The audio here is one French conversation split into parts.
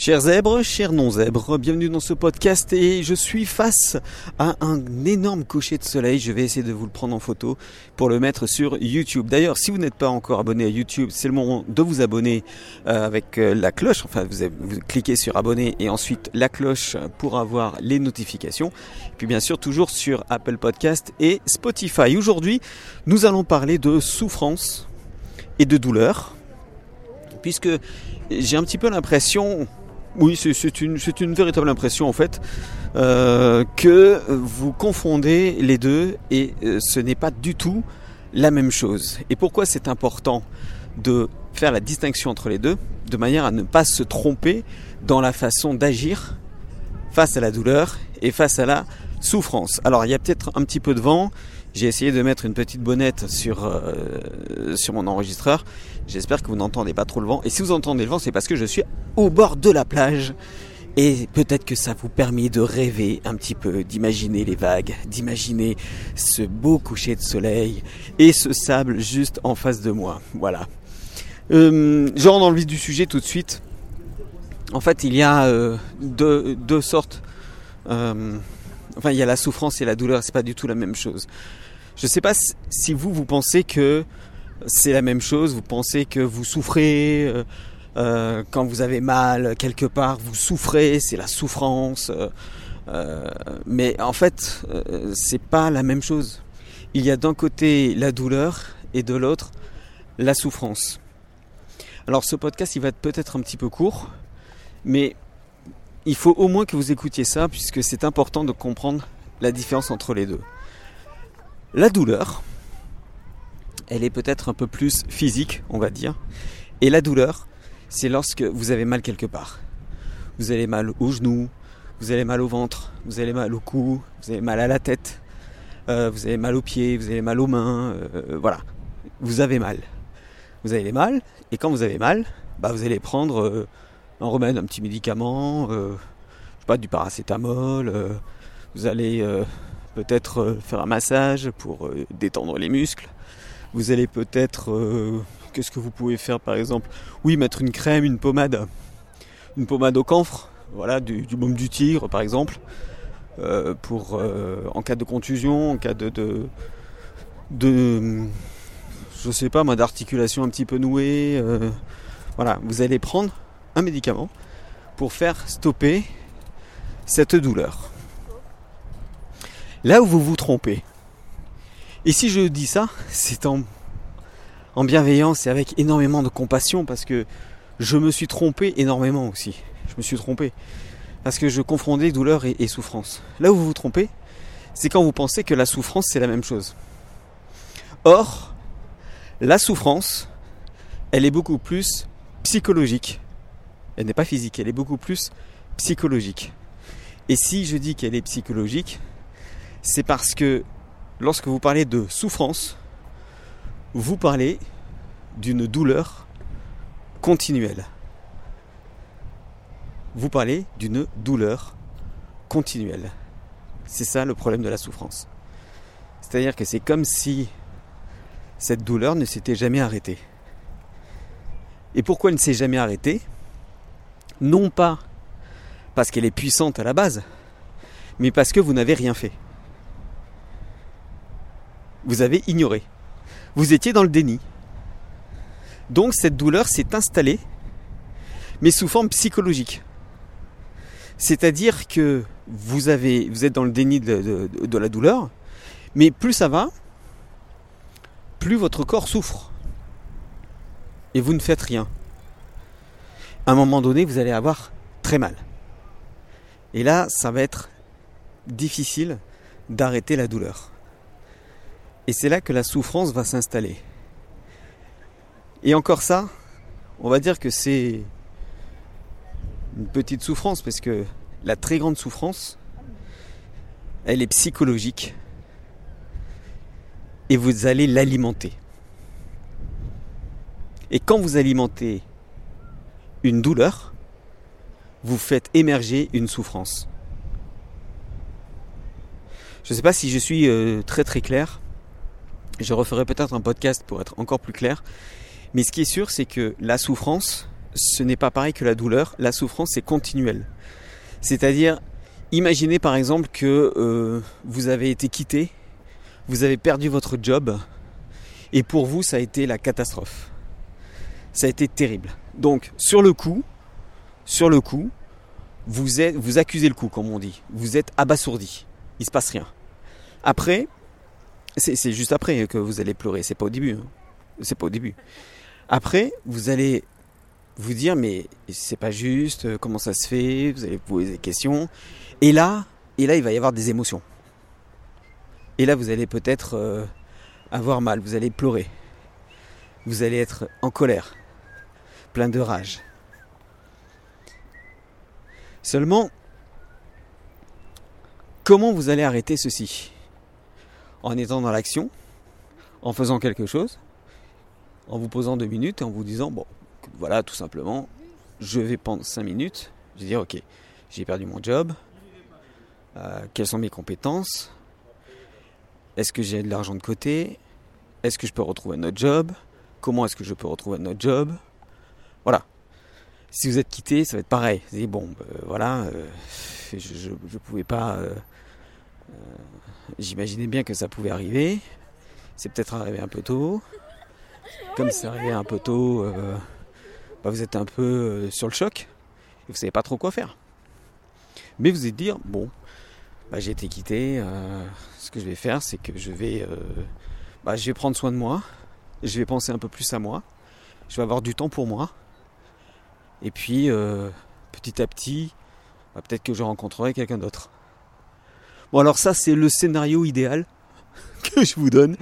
Chers zèbres, chers non-zèbres, bienvenue dans ce podcast et je suis face à un énorme coucher de soleil. Je vais essayer de vous le prendre en photo pour le mettre sur YouTube. D'ailleurs, si vous n'êtes pas encore abonné à YouTube, c'est le moment de vous abonner euh, avec euh, la cloche. Enfin, vous, cliquez sur abonner et ensuite la cloche pour avoir les notifications. Et puis bien sûr, toujours sur Apple Podcast et Spotify. Aujourd'hui, nous allons parler de souffrance et de douleur puisque j'ai un petit peu l'impression oui, c'est une, véritable impression en fait euh, que vous confondez les deux et euh, ce n'est pas du tout la même chose. Et pourquoi c'est important de faire la distinction entre les deux de manière à ne pas se tromper dans la façon d'agir face à la douleur et face à la souffrance? Alors il y a peut-être un petit peu de vent, j'ai essayé de mettre une petite bonnette sur, euh, sur mon enregistreur. J'espère que vous n'entendez pas trop le vent. Et si vous entendez le vent, c'est parce que je suis au bord de la plage. Et peut-être que ça vous permet de rêver un petit peu, d'imaginer les vagues, d'imaginer ce beau coucher de soleil et ce sable juste en face de moi. Voilà. Euh, je rentre dans le vif du sujet tout de suite. En fait, il y a euh, deux, deux, sortes. Euh, enfin, il y a la souffrance et la douleur. C'est pas du tout la même chose. Je ne sais pas si vous, vous pensez que c'est la même chose, vous pensez que vous souffrez euh, euh, quand vous avez mal quelque part, vous souffrez, c'est la souffrance. Euh, mais en fait, c'est pas la même chose. Il y a d'un côté la douleur et de l'autre la souffrance. Alors ce podcast, il va être peut-être un petit peu court, mais il faut au moins que vous écoutiez ça puisque c'est important de comprendre la différence entre les deux. La douleur, elle est peut-être un peu plus physique, on va dire. Et la douleur, c'est lorsque vous avez mal quelque part. Vous avez mal au genou, vous avez mal au ventre, vous avez mal au cou, vous avez mal à la tête, euh, vous avez mal aux pieds, vous avez mal aux mains, euh, voilà. Vous avez mal. Vous avez mal, et quand vous avez mal, bah vous allez prendre euh, un remède, un petit médicament, je sais pas, du paracétamol, vous allez peut-être euh, faire un massage pour euh, détendre les muscles. Vous allez peut-être... Euh, qu'est-ce que vous pouvez faire par exemple? Oui, mettre une crème, une pommade. Une pommade au camphre, voilà, du, baume du tigre par exemple. pour en cas de contusion, en cas de, de, de je sais pas moi d'articulation un petit peu nouée. voilà, vous allez prendre un médicament pour faire stopper cette douleur. Là où vous vous trompez. Et si je dis ça, c'est en, en bienveillance et avec énormément de compassion parce que je me suis trompé énormément aussi. Je me suis trompé. Parce que je confondais douleur et, et souffrance. Là où vous vous trompez, c'est quand vous pensez que la souffrance c'est la même chose. Or, la souffrance, elle est beaucoup plus psychologique. Elle n'est pas physique, elle est beaucoup plus psychologique. Et si je dis qu'elle est psychologique, c'est parce que lorsque vous parlez de souffrance, vous parlez d'une douleur continuelle. Vous parlez d'une douleur continuelle. C'est ça le problème de la souffrance. C'est-à-dire que c'est comme si cette douleur ne s'était jamais arrêtée. Et pourquoi elle ne s'est jamais arrêtée? Non pas parce qu'elle est puissante à la base, mais parce que vous n'avez rien fait vous avez ignoré. Vous étiez dans le déni. Donc cette douleur s'est installée, mais sous forme psychologique. C'est-à-dire que vous, êtes dans le déni de la douleur, mais plus ça va, plus votre corps souffre. Et vous ne faites rien. À un moment donné, vous allez avoir très mal. Et là, ça va être difficile d'arrêter la douleur. Et c'est là que la souffrance va s'installer. Et encore ça, on va dire que c'est une petite souffrance parce que la très grande souffrance, elle est psychologique. Et vous allez l'alimenter. Et quand vous alimentez une douleur, vous faites émerger une souffrance. Je ne sais pas si je suis euh, très très clair. Je referai peut-être un podcast pour être encore plus clair. Mais ce qui est sûr, c'est que la souffrance, ce n'est pas pareil que la douleur. La souffrance, c'est continuel. C'est-à-dire, imaginez par exemple que euh, vous avez été quitté, vous avez perdu votre job, et pour vous, ça a été la catastrophe. Ça a été terrible. Donc, sur le coup, sur le coup, vous, vous accusez le coup, comme on dit. Vous êtes abasourdi. Il se passe rien. Après, c'est juste après que vous allez pleurer. C'est pas au début. Hein. C'est pas au début. Après, vous allez vous dire mais c'est pas juste. Euh, comment ça se fait? Vous allez poser des questions. Et là, et là, il va y avoir des émotions. Et là, vous allez peut-être euh, avoir mal. Vous allez pleurer. Vous allez être en colère, plein de rage. Seulement, comment vous allez arrêter ceci? En étant dans l'action, en faisant quelque chose, en vous posant deux minutes et en vous disant, bon, voilà, tout simplement, je vais prendre cinq minutes, je vais dire, ok, j'ai perdu mon job, euh, quelles sont mes compétences, est-ce que j'ai de l'argent de côté, est-ce que je peux retrouver un autre job, comment est-ce que je peux retrouver un autre job, voilà, si vous êtes quitté, ça va être pareil. Vous bon, ben, voilà, euh, je ne pouvais pas. Euh, euh, j'imaginais bien que ça pouvait arriver. C'est peut-être arrivé un peu tôt. Comme c'est arrivé un peu tôt, bah, vous êtes un peu sur le choc. Et vous savez pas trop quoi faire. Mais vous allez dire, bon, bah, j'ai été quitté. ce que je vais faire, c'est que je vais, bah, je vais prendre soin de moi. Je vais penser un peu plus à moi. Je vais avoir du temps pour moi. Et puis, euh, petit à petit, peut-être que je rencontrerai quelqu'un d'autre. Bon, alors ça, c'est le scénario idéal que je vous donne,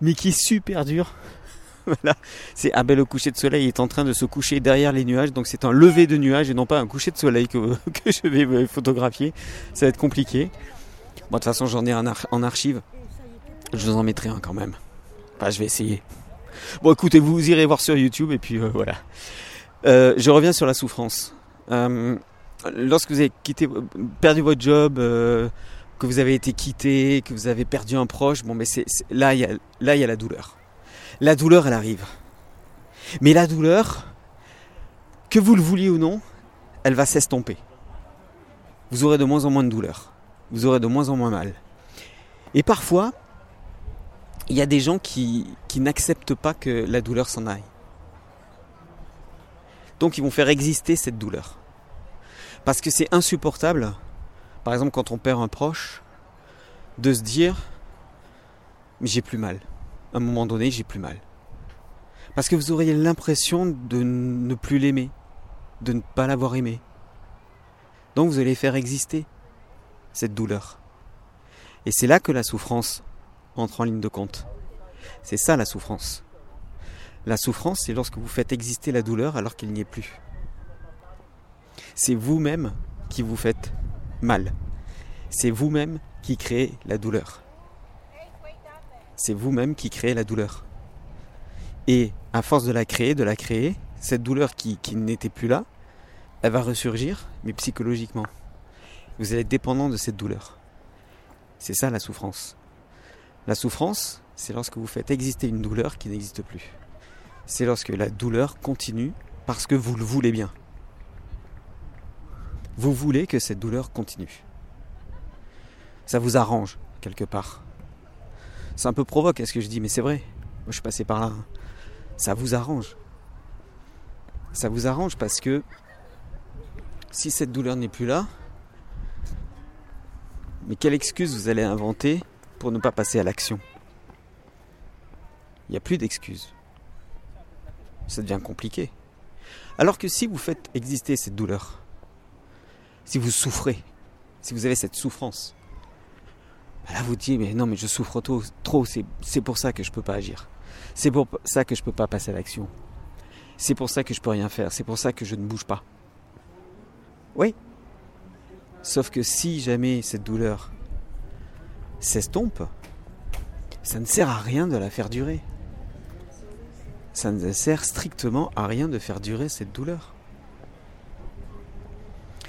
mais qui est super dur. voilà. C'est ah ben, le coucher de soleil est en train de se coucher derrière les nuages, donc c'est un lever de nuages et non pas un coucher de soleil que, que je vais euh, photographier. Ça va être compliqué. Bon, de toute façon, j'en ai un en archive. Je vous en mettrai un quand même. Enfin, je vais essayer. Bon, écoutez, vous irez voir sur YouTube et puis euh, voilà. Euh, je reviens sur la souffrance. Lorsque vous avez quitté, perdu votre job, que vous avez été quitté, que vous avez perdu un proche, bon, mais c'est, là, il y a, la douleur. La douleur, elle arrive. Mais la douleur, que vous le vouliez ou non, elle va s'estomper. Vous aurez de moins en moins de douleur. Vous aurez de moins en moins mal. Et parfois, il y a des gens qui n'acceptent pas que la douleur s'en aille. Donc ils vont faire exister cette douleur. Parce que c'est insupportable, par exemple quand on perd un proche, de se dire mais j'ai plus mal. À un moment donné, j'ai plus mal. Parce que vous auriez l'impression de ne plus l'aimer, de ne pas l'avoir aimé. Donc vous allez faire exister cette douleur. Et c'est là que la souffrance entre en ligne de compte. C'est ça la souffrance. La souffrance, c'est lorsque vous faites exister la douleur alors qu'il n'y est plus. C'est vous-même qui vous faites mal. C'est vous-même qui créez la douleur. C'est vous-même qui créez la douleur. Et à force de la créer, de la créer, cette douleur qui, n'était plus là, elle va ressurgir, mais psychologiquement. Vous allez être dépendant de cette douleur. C'est ça la souffrance. La souffrance, c'est lorsque vous faites exister une douleur qui n'existe plus c'est lorsque la douleur continue parce que vous le voulez bien. Vous voulez que cette douleur continue. Ça vous arrange quelque part. C'est un peu provoque à ce que je dis, mais c'est vrai. Moi je suis passé par là. Ça vous arrange. Ça vous arrange parce que si cette douleur n'est plus là, mais quelle excuse vous allez inventer pour ne pas passer à l'action? Il n'y a plus d'excuses ça devient compliqué. Alors que si vous faites exister cette douleur, si vous souffrez, si vous avez cette souffrance, bah là vous dites mais non mais je souffre trop, trop c'est pour ça que je ne peux pas agir. C'est pour ça que je ne peux pas passer à l'action. C'est pour ça que je ne peux rien faire, c'est pour ça que je ne bouge pas. Oui. Sauf que si jamais cette douleur s'estompe, ça ne sert à rien de la faire durer ça ne sert strictement à rien de faire durer cette douleur.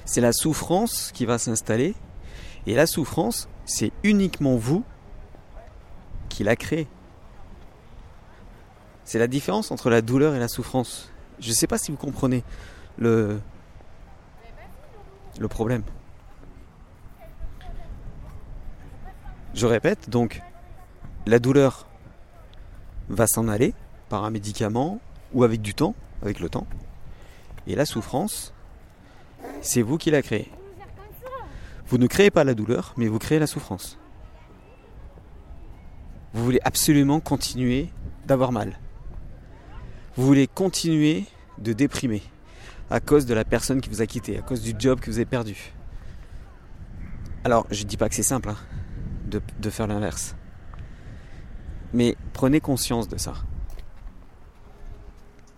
C'est la souffrance qui va s'installer, et la souffrance, c'est uniquement vous qui la créez. C'est la différence entre la douleur et la souffrance. Je ne sais pas si vous comprenez le, problème. Je répète, donc, la douleur va s'en aller par un médicament ou avec du temps, avec le temps. Et la souffrance, c'est vous qui la créez. Vous ne créez pas la douleur, mais vous créez la souffrance. Vous voulez absolument continuer d'avoir mal. Vous voulez continuer de déprimer à cause de la personne qui vous a quitté, à cause du job que vous avez perdu. Alors, je ne dis pas que c'est simple hein, de, de faire l'inverse. Mais prenez conscience de ça.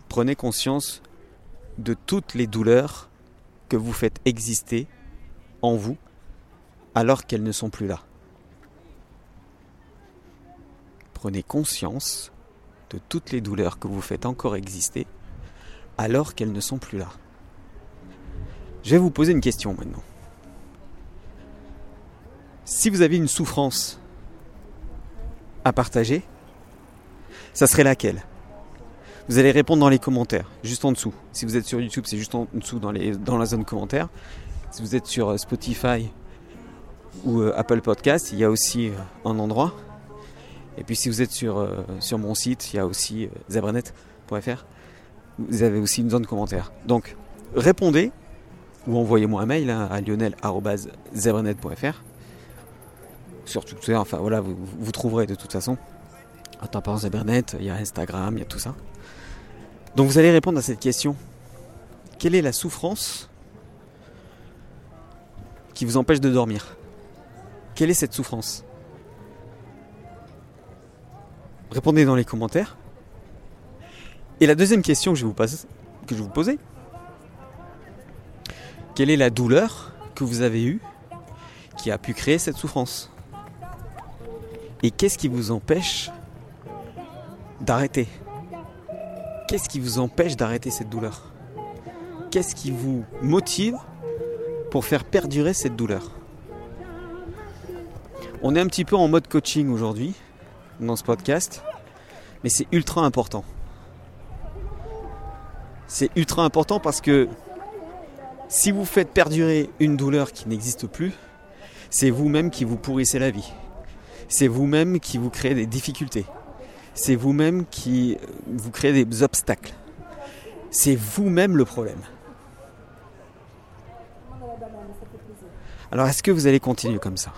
Prenez conscience de toutes les douleurs que vous faites exister en vous alors qu'elles ne sont plus là. Prenez conscience de toutes les douleurs que vous faites encore exister alors qu'elles ne sont plus là. Je vais vous poser une question maintenant. Si vous avez une souffrance à partager, ça serait laquelle? Vous allez répondre dans les commentaires, juste en dessous. Si vous êtes sur YouTube, c'est juste en dessous dans, la zone commentaires. Si vous êtes sur euh, Spotify ou euh, Apple Podcast, il y a aussi euh, un endroit. Et puis si vous êtes sur, sur mon site, il y a aussi zebranet.fr. Vous avez aussi une zone commentaires. Donc répondez ou envoyez-moi un mail hein, à lionel.zebranet.fr. Sur Twitter, enfin voilà, vous, vous trouverez de toute façon. Attends, par Zebranet, il y a Instagram, il y a tout ça. Donc vous allez répondre à cette question. Quelle est la souffrance qui vous empêche de dormir? Quelle est cette souffrance? Répondez dans les commentaires. Et la deuxième question que je, vous que je vous poser, quelle est la douleur que vous avez eue qui a pu créer cette souffrance? Et qu'est-ce qui vous empêche d'arrêter Qu'est-ce qui vous empêche d'arrêter cette douleur? Qu'est-ce qui vous motive pour faire perdurer cette douleur? On est un petit peu en mode coaching aujourd'hui dans ce podcast, mais c'est ultra important. C'est ultra important parce que si vous faites perdurer une douleur qui n'existe plus, c'est vous-même qui vous pourrissez la vie. C'est vous-même qui vous créez des difficultés. C'est vous-même qui vous créez des obstacles. C'est vous-même le problème. Alors est-ce que vous allez continuer comme ça?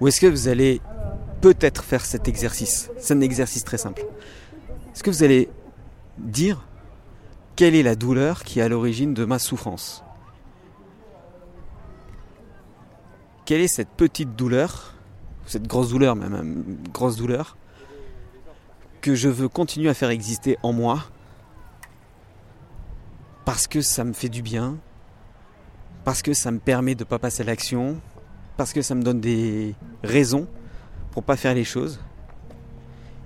Ou est-ce que vous allez peut-être faire cet exercice? C'est un exercice très simple. Est-ce que vous allez dire quelle est la douleur qui est à l'origine de ma souffrance? Quelle est cette petite douleur, cette grosse douleur même, une grosse douleur, que je veux continuer à faire exister en moi parce que ça me fait du bien, parce que ça me permet de ne pas passer à l'action, parce que ça me donne des raisons pour pas faire les choses,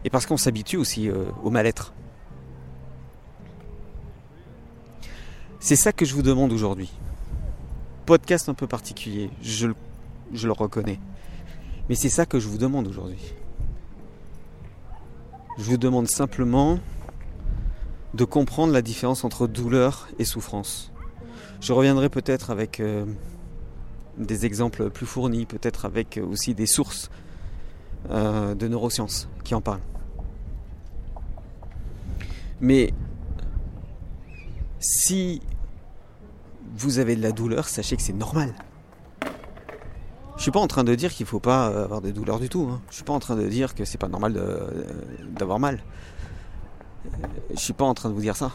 et parce qu'on s'habitue aussi euh, au mal-être. C'est ça que je vous demande aujourd'hui. Podcast un peu particulier, je le reconnais. Mais c'est ça que je vous demande aujourd'hui. Je vous demande simplement de comprendre la différence entre douleur et souffrance. Je reviendrai peut-être avec euh, des exemples plus fournis, peut-être avec aussi des sources euh, de neurosciences qui en parlent. Mais si vous avez de la douleur, sachez que c'est normal. Je suis pas en train de dire qu'il faut pas avoir de douleur du tout. Hein. Je suis pas en train de dire que c'est pas normal d'avoir mal. Je suis pas en train de vous dire ça.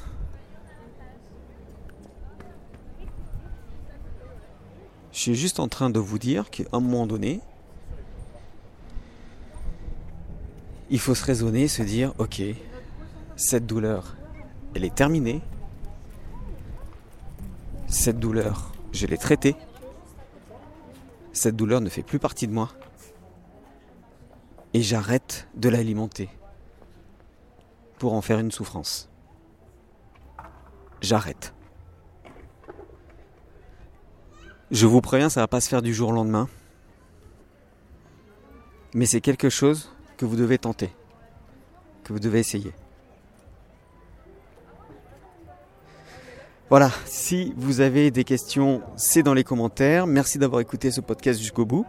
Je suis juste en train de vous dire qu'à un moment donné, il faut se raisonner, se dire, ok, cette douleur, elle est terminée, cette douleur, je l'ai traitée. Cette douleur ne fait plus partie de moi. Et j'arrête de l'alimenter pour en faire une souffrance. J'arrête. Je vous préviens, ça va pas se faire du jour au lendemain. Mais c'est quelque chose que vous devez tenter, que vous devez essayer. Voilà, si vous avez des questions, c'est dans les commentaires. Merci d'avoir écouté ce podcast jusqu'au bout.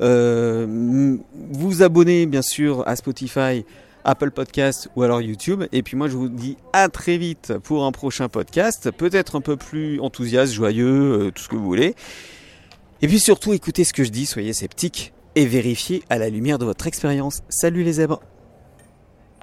Euh, vous abonnez bien sûr à Spotify, Apple Podcast ou alors YouTube. Et puis moi je vous dis à très vite pour un prochain podcast, peut-être un peu plus enthousiaste, joyeux, euh, tout ce que vous voulez. Et puis surtout écoutez ce que je dis, soyez sceptiques et vérifiez à la lumière de votre expérience. Salut les zèbres